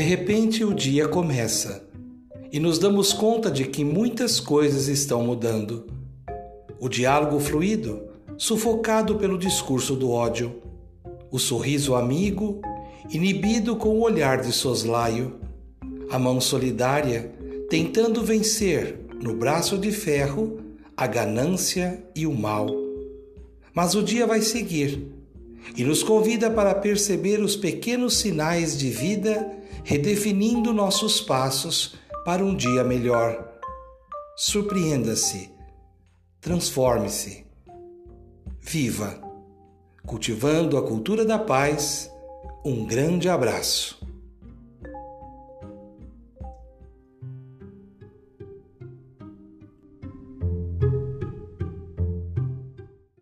De repente o dia começa e nos damos conta de que muitas coisas estão mudando. O diálogo fluido, sufocado pelo discurso do ódio, o sorriso amigo, inibido com o olhar de soslaio, a mão solidária tentando vencer no braço de ferro a ganância e o mal. Mas o dia vai seguir e nos convida para perceber os pequenos sinais de vida redefinindo nossos passos para um dia melhor. Surpreenda-se, transforme-se, viva, cultivando a cultura da paz. Um grande abraço.